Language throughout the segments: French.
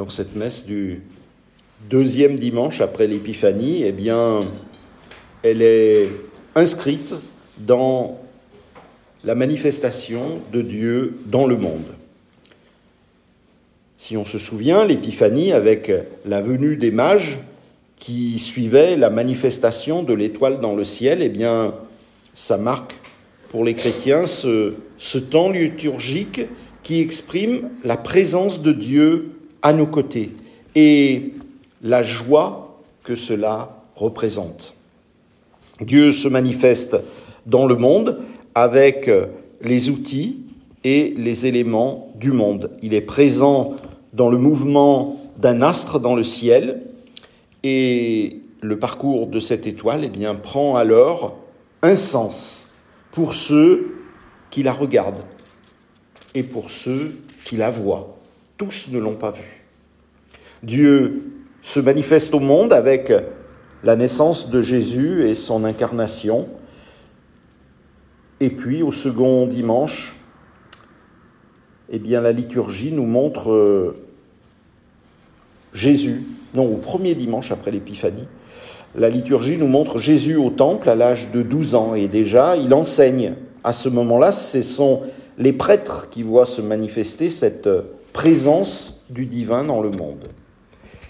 Donc cette messe du deuxième dimanche après l'Épiphanie, eh bien, elle est inscrite dans la manifestation de Dieu dans le monde. Si on se souvient, l'Épiphanie, avec la venue des mages qui suivait la manifestation de l'étoile dans le ciel, eh bien, ça marque pour les chrétiens ce, ce temps liturgique qui exprime la présence de Dieu à nos côtés et la joie que cela représente. Dieu se manifeste dans le monde avec les outils et les éléments du monde. Il est présent dans le mouvement d'un astre dans le ciel et le parcours de cette étoile eh prend alors un sens pour ceux qui la regardent et pour ceux qui la voient. Tous ne l'ont pas vue. Dieu se manifeste au monde avec la naissance de Jésus et son incarnation. Et puis au second dimanche, eh bien la liturgie nous montre euh, Jésus, non au premier dimanche après l'Épiphanie, la liturgie nous montre Jésus au temple à l'âge de 12 ans et déjà il enseigne. À ce moment-là, ce sont les prêtres qui voient se manifester cette présence du divin dans le monde.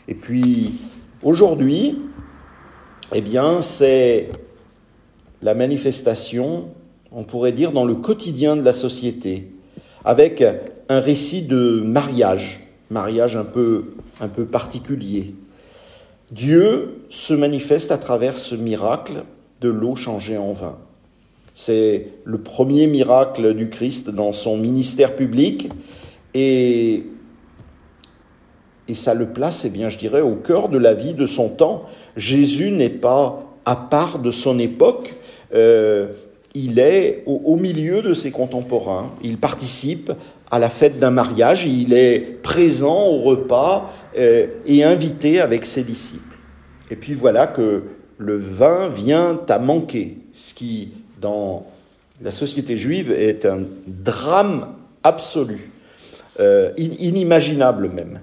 Et puis aujourd'hui, eh bien, c'est la manifestation, on pourrait dire, dans le quotidien de la société, avec un récit de mariage, mariage un peu, un peu particulier. Dieu se manifeste à travers ce miracle de l'eau changée en vin. C'est le premier miracle du Christ dans son ministère public et ça le place, eh bien, je dirais, au cœur de la vie de son temps. Jésus n'est pas à part de son époque, euh, il est au, milieu de ses contemporains, il participe à la fête d'un mariage, il est présent au repas euh, et invité avec ses disciples. Et puis voilà que le vin vient à manquer, ce qui, dans la société juive, est un drame absolu, euh, inimaginable même.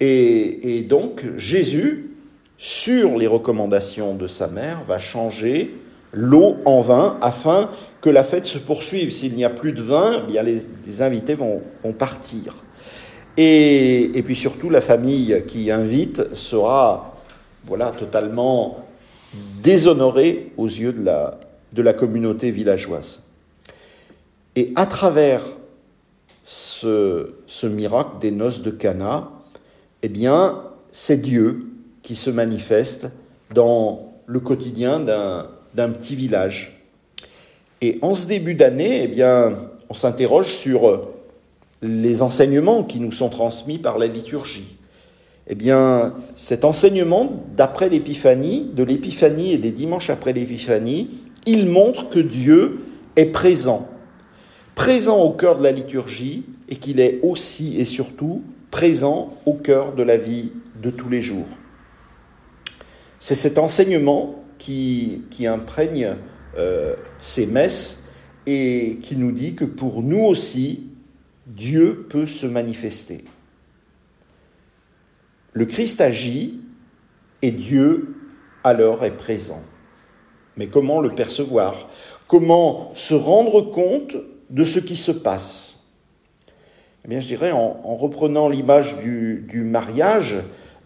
Et, donc Jésus, sur les recommandations de sa mère, va changer l'eau en vin afin que la fête se poursuive. S'il n'y a plus de vin, eh bien les, invités vont, partir. Et, puis surtout, la famille qui invite sera voilà, totalement déshonorée aux yeux de la, de la communauté villageoise. Et à travers ce, miracle des noces de Cana, eh bien, c'est Dieu qui se manifeste dans le quotidien d'un petit village. Et en ce début d'année, eh bien, on s'interroge sur les enseignements qui nous sont transmis par la liturgie. Eh bien, cet enseignement, d'après l'Épiphanie, de l'Épiphanie et des dimanches après l'Épiphanie, il montre que Dieu est présent, présent au cœur de la liturgie et qu'il est aussi et surtout présent au cœur de la vie de tous les jours. C'est cet enseignement qui, qui imprègne euh, ces messes et qui nous dit que pour nous aussi, Dieu peut se manifester. Le Christ agit et Dieu alors est présent. Mais comment le percevoir? Comment se rendre compte de ce qui se passe. Eh bien, je dirais, en, reprenant l'image du, mariage,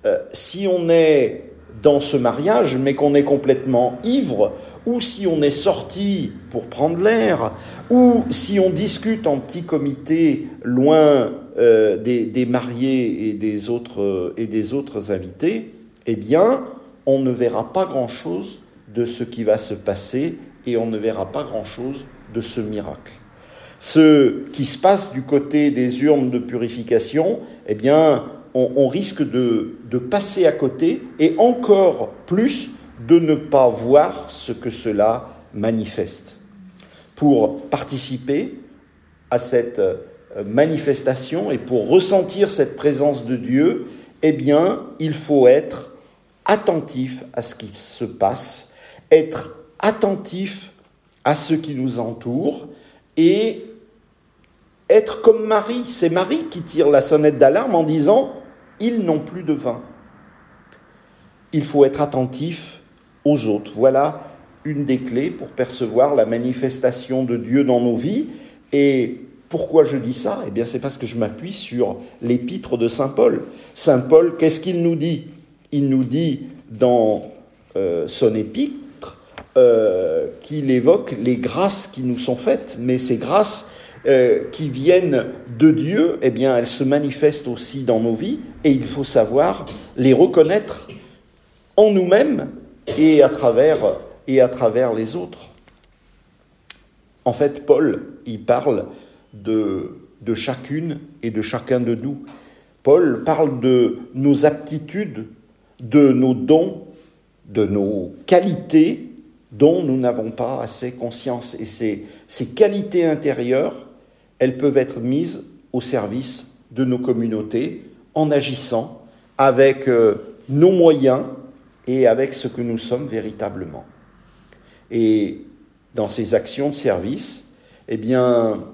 euh, si on est dans ce mariage, mais qu'on est complètement ivre, ou si on est sorti pour prendre l'air, ou si on discute en petit comité loin euh, des, mariés et des, autres, et des autres invités, eh bien, on ne verra pas grand-chose de ce qui va se passer et on ne verra pas grand-chose de ce miracle ce qui se passe du côté des urnes de purification, eh bien, on, risque de, passer à côté et encore plus de ne pas voir ce que cela manifeste. Pour participer à cette euh, manifestation et pour ressentir cette présence de Dieu, eh bien, il faut être attentif à ce qui se passe, être attentif à ce qui nous entoure et être comme Marie. C'est Marie qui tire la sonnette d'alarme en disant ils n'ont plus de vin. Il faut être attentif aux autres. Voilà une des clés pour percevoir la manifestation de Dieu dans nos vies. Et pourquoi je dis ça? Eh bien, c'est parce que je m'appuie sur l'épître de Saint Paul. Saint Paul, qu'est-ce qu'il nous dit? Il nous dit dans euh, son épître euh, qu'il évoque les grâces qui nous sont faites, mais ces grâces euh, qui viennent de Dieu, eh bien, elles se manifestent aussi dans nos vies, et il faut savoir les reconnaître en nous-mêmes et à travers et à travers les autres. En fait, Paul, il parle de, de chacune et de chacun de nous. Paul parle de nos aptitudes, de nos dons, de nos qualités dont nous n'avons pas assez conscience. Et ces, ces qualités intérieures, elles peuvent être mises au service de nos communautés en agissant avec euh, nos moyens et avec ce que nous sommes véritablement. Et dans ces actions de service, eh bien,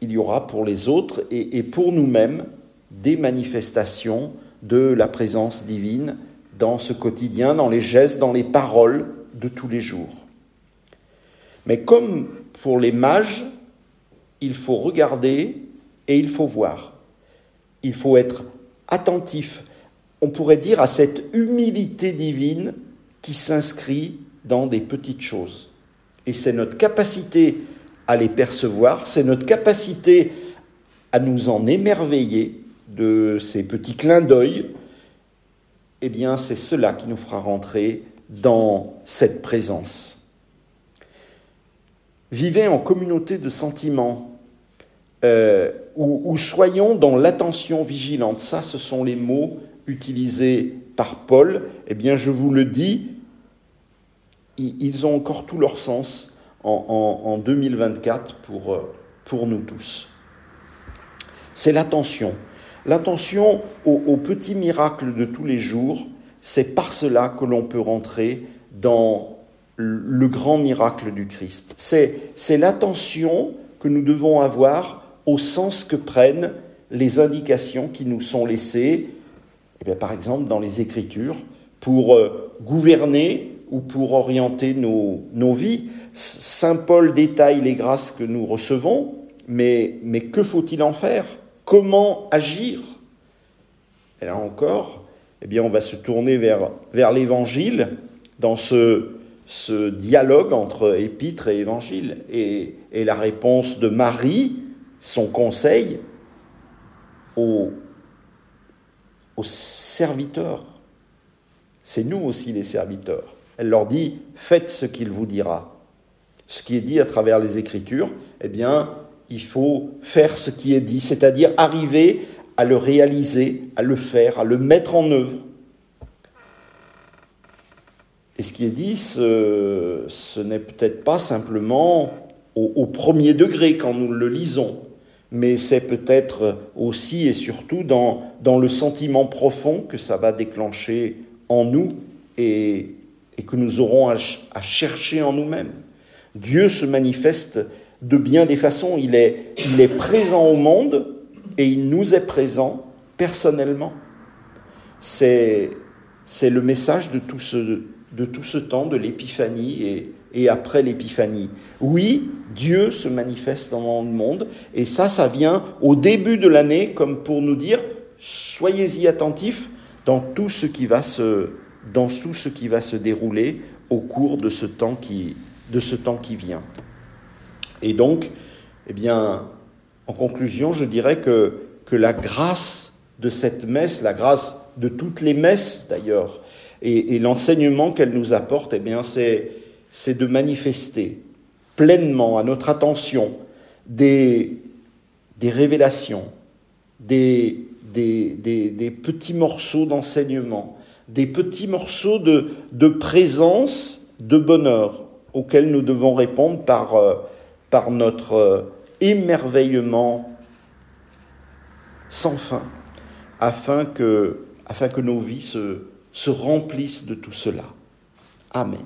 il y aura pour les autres et, pour nous-mêmes des manifestations de la présence divine dans ce quotidien, dans les gestes, dans les paroles de tous les jours. Mais comme pour les mages, il faut regarder et il faut voir. Il faut être attentif, on pourrait dire, à cette humilité divine qui s'inscrit dans des petites choses. Et c'est notre capacité à les percevoir, c'est notre capacité à nous en émerveiller de ces petits clins d'œil, eh bien c'est cela qui nous fera rentrer dans cette présence. Vivez en communauté de sentiments, euh, ou, soyons dans l'attention vigilante. Ça, ce sont les mots utilisés par Paul. Eh bien, je vous le dis, ils ont encore tout leur sens en, 2024 pour, euh, pour nous tous. C'est l'attention. L'attention aux, petits miracles de tous les jours, c'est par cela que l'on peut rentrer dans le grand miracle du Christ. C'est l'attention que nous devons avoir au sens que prennent les indications qui nous sont laissées, eh bien, par exemple dans les Écritures, pour euh, gouverner ou pour orienter nos, nos vies. Saint Paul détaille les grâces que nous recevons, mais, mais que faut-il en faire? Comment agir? Et là encore, eh bien, on va se tourner vers, vers l'Évangile dans ce, ce dialogue entre épître et évangile. Et, la réponse de Marie, son conseil aux, aux serviteurs. C'est nous aussi les serviteurs. Elle leur dit, faites ce qu'il vous dira. Ce qui est dit à travers les Écritures, eh bien, il faut faire ce qui est dit, c'est-à-dire arriver à le réaliser, à le faire, à le mettre en œuvre. Et ce qui est dit, ce, n'est peut-être pas simplement au, premier degré quand nous le lisons, mais c'est peut-être aussi et surtout dans, le sentiment profond que ça va déclencher en nous et, que nous aurons à, chercher en nous-mêmes. Dieu se manifeste de bien des façons. Il est, présent au monde et il nous est présent personnellement. C'est le message de tout ce, de tout ce temps, de l'épiphanie et, et après l'épiphanie. Oui, Dieu se manifeste dans le monde et ça, ça vient au début de l'année comme pour nous dire, soyez-y attentifs dans tout ce qui va se dans tout ce qui va se dérouler au cours de ce temps qui, de ce temps qui vient. Et donc, eh bien, en conclusion, je dirais que, que la grâce de cette messe, la grâce de toutes les messes d'ailleurs, et, l'enseignement qu'elle nous apporte, eh bien, c'est, de manifester pleinement à notre attention des, révélations, des, petits morceaux d'enseignement, des petits morceaux de, présence, de bonheur, auxquels nous devons répondre par, euh, notre euh, émerveillement sans fin, afin que nos vies se, se remplissent de tout cela. Amen.